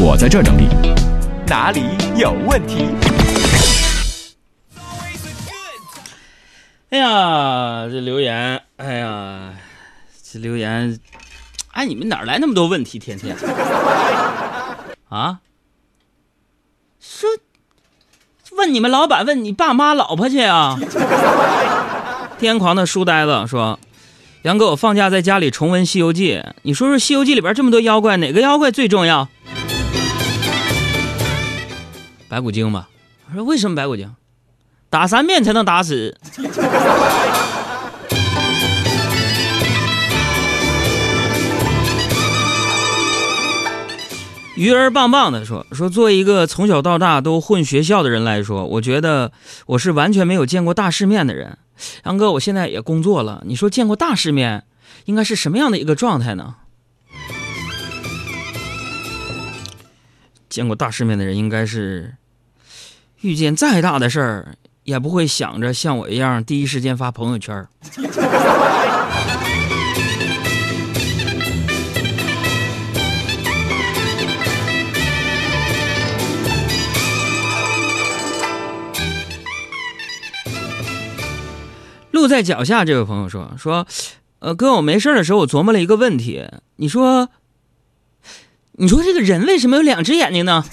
我在这整理。哪里有问题？哎呀，这留言，哎呀，这留言，哎，你们哪来那么多问题？天天啊，说问你们老板，问你爸妈、老婆去啊？天狂的书呆子说：“杨哥，我放假在家里重温《西游记》，你说说《西游记》里边这么多妖怪，哪个妖怪最重要？”白骨精吧。我说为什么白骨精？打三遍才能打死。鱼儿棒棒的说说，作为一个从小到大都混学校的人来说，我觉得我是完全没有见过大世面的人。杨哥，我现在也工作了，你说见过大世面，应该是什么样的一个状态呢？见过大世面的人，应该是遇见再大的事儿。也不会想着像我一样第一时间发朋友圈。路在脚下，这位朋友说说，呃，哥，我没事的时候，我琢磨了一个问题，你说，你说这个人为什么有两只眼睛呢？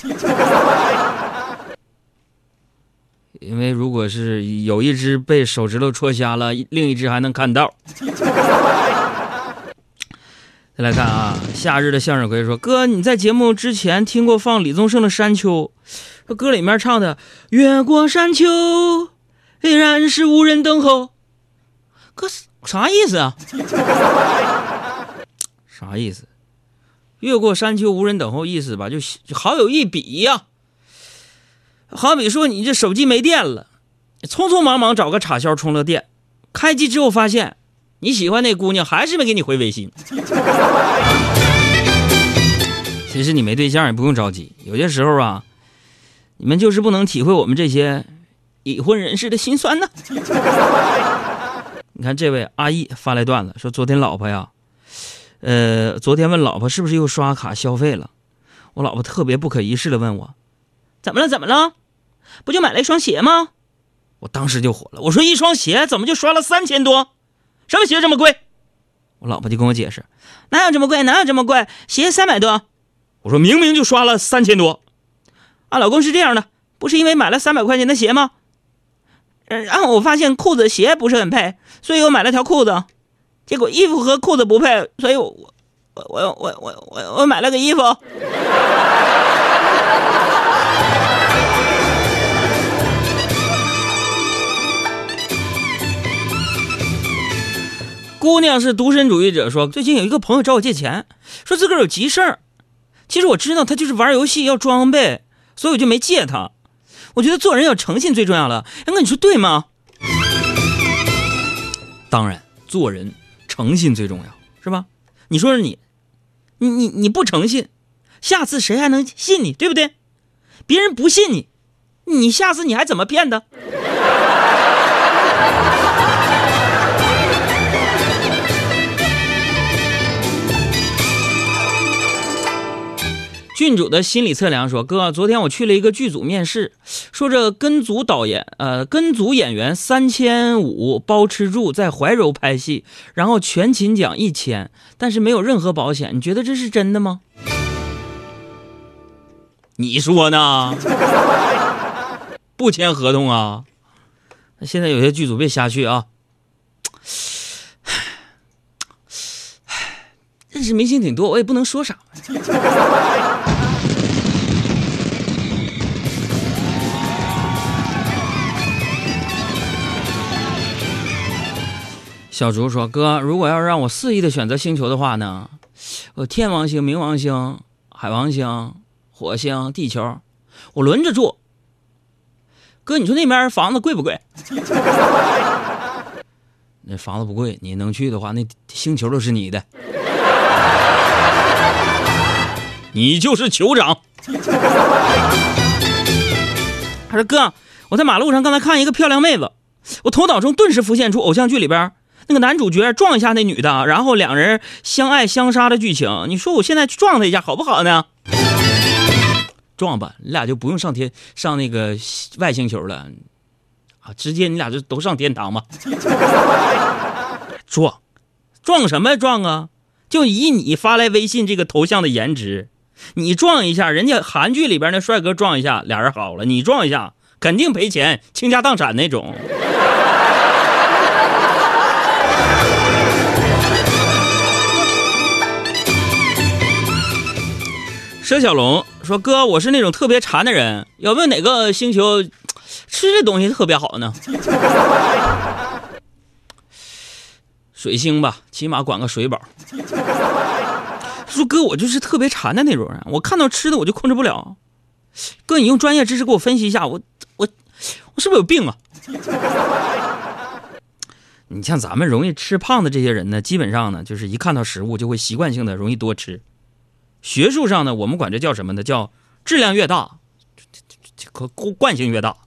可是有一只被手指头戳瞎了，另一只还能看到。再来看啊，夏日的向日葵说：“哥，你在节目之前听过放李宗盛的《山丘》？歌里面唱的‘越过山丘，依然是无人等候’，哥啥意思啊？啥意思？越过山丘无人等候，意思吧，就好有一比呀。”好比说，你这手机没电了，匆匆忙忙找个插销充了电，开机之后发现你喜欢那姑娘还是没给你回微信。其实你没对象也不用着急，有些时候啊，你们就是不能体会我们这些已婚人士的心酸呢。你看这位阿义发来段子说，昨天老婆呀，呃，昨天问老婆是不是又刷卡消费了，我老婆特别不可一世的问我。怎么了？怎么了？不就买了一双鞋吗？我当时就火了，我说一双鞋怎么就刷了三千多？什么鞋这么贵？我老婆就跟我解释，哪有这么贵？哪有这么贵？鞋三百多。我说明明就刷了三千多。啊，老公是这样的，不是因为买了三百块钱的鞋吗？然后我发现裤子鞋不是很配，所以我买了条裤子。结果衣服和裤子不配，所以我我我我我我我买了个衣服。姑娘是独身主义者，说最近有一个朋友找我借钱，说自个儿有急事儿。其实我知道他就是玩游戏要装备，所以我就没借他。我觉得做人要诚信最重要了，杨哥你说对吗？当然，做人诚信最重要，是吧？你说说你，你你你不诚信，下次谁还能信你？对不对？别人不信你，你下次你还怎么骗他？郡主的心理测量说：“哥，昨天我去了一个剧组面试，说这跟组导演，呃，跟组演员三千五包吃住，在怀柔拍戏，然后全勤奖一千，但是没有任何保险。你觉得这是真的吗？你说呢？不签合同啊？现在有些剧组别瞎去啊。认识明星挺多，我也不能说啥。”小竹说：“哥，如果要让我肆意的选择星球的话呢，我天王星、冥王星、海王星、火星、地球，我轮着住。哥，你说那边房子贵不贵？那房子不贵，你能去的话，那星球都是你的。你就是酋长。”他说：“哥，我在马路上刚才看一个漂亮妹子，我头脑中顿时浮现出偶像剧里边。”那个男主角撞一下那女的，然后两人相爱相杀的剧情，你说我现在去撞他一下好不好呢？撞吧，你俩就不用上天上那个外星球了，啊，直接你俩就都上天堂吧。撞，撞什么撞啊？就以你发来微信这个头像的颜值，你撞一下，人家韩剧里边那帅哥撞一下，俩人好了，你撞一下，肯定赔钱，倾家荡产那种。佘小龙说：“哥，我是那种特别馋的人，有没有哪个星球吃的东西特别好呢？” 水星吧，起码管个水饱。说哥，我就是特别馋的那种人，我看到吃的我就控制不了。哥，你用专业知识给我分析一下，我我我是不是有病啊？你像咱们容易吃胖的这些人呢，基本上呢，就是一看到食物就会习惯性的容易多吃。学术上呢，我们管这叫什么呢？叫质量越大，可惯性越大。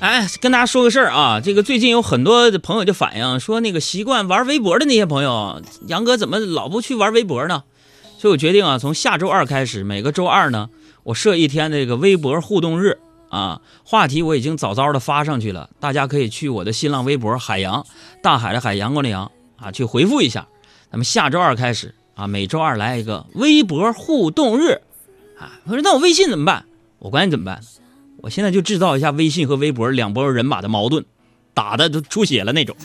哎，跟大家说个事儿啊，这个最近有很多朋友就反映说，那个习惯玩微博的那些朋友，杨哥怎么老不去玩微博呢？所以我决定啊，从下周二开始，每个周二呢。我设一天这个微博互动日啊，话题我已经早早的发上去了，大家可以去我的新浪微博“海洋大海的海阳光的阳”啊去回复一下。咱们下周二开始啊，每周二来一个微博互动日啊。我说那我微信怎么办？我管你怎么办？我现在就制造一下微信和微博两拨人马的矛盾，打的都出血了那种。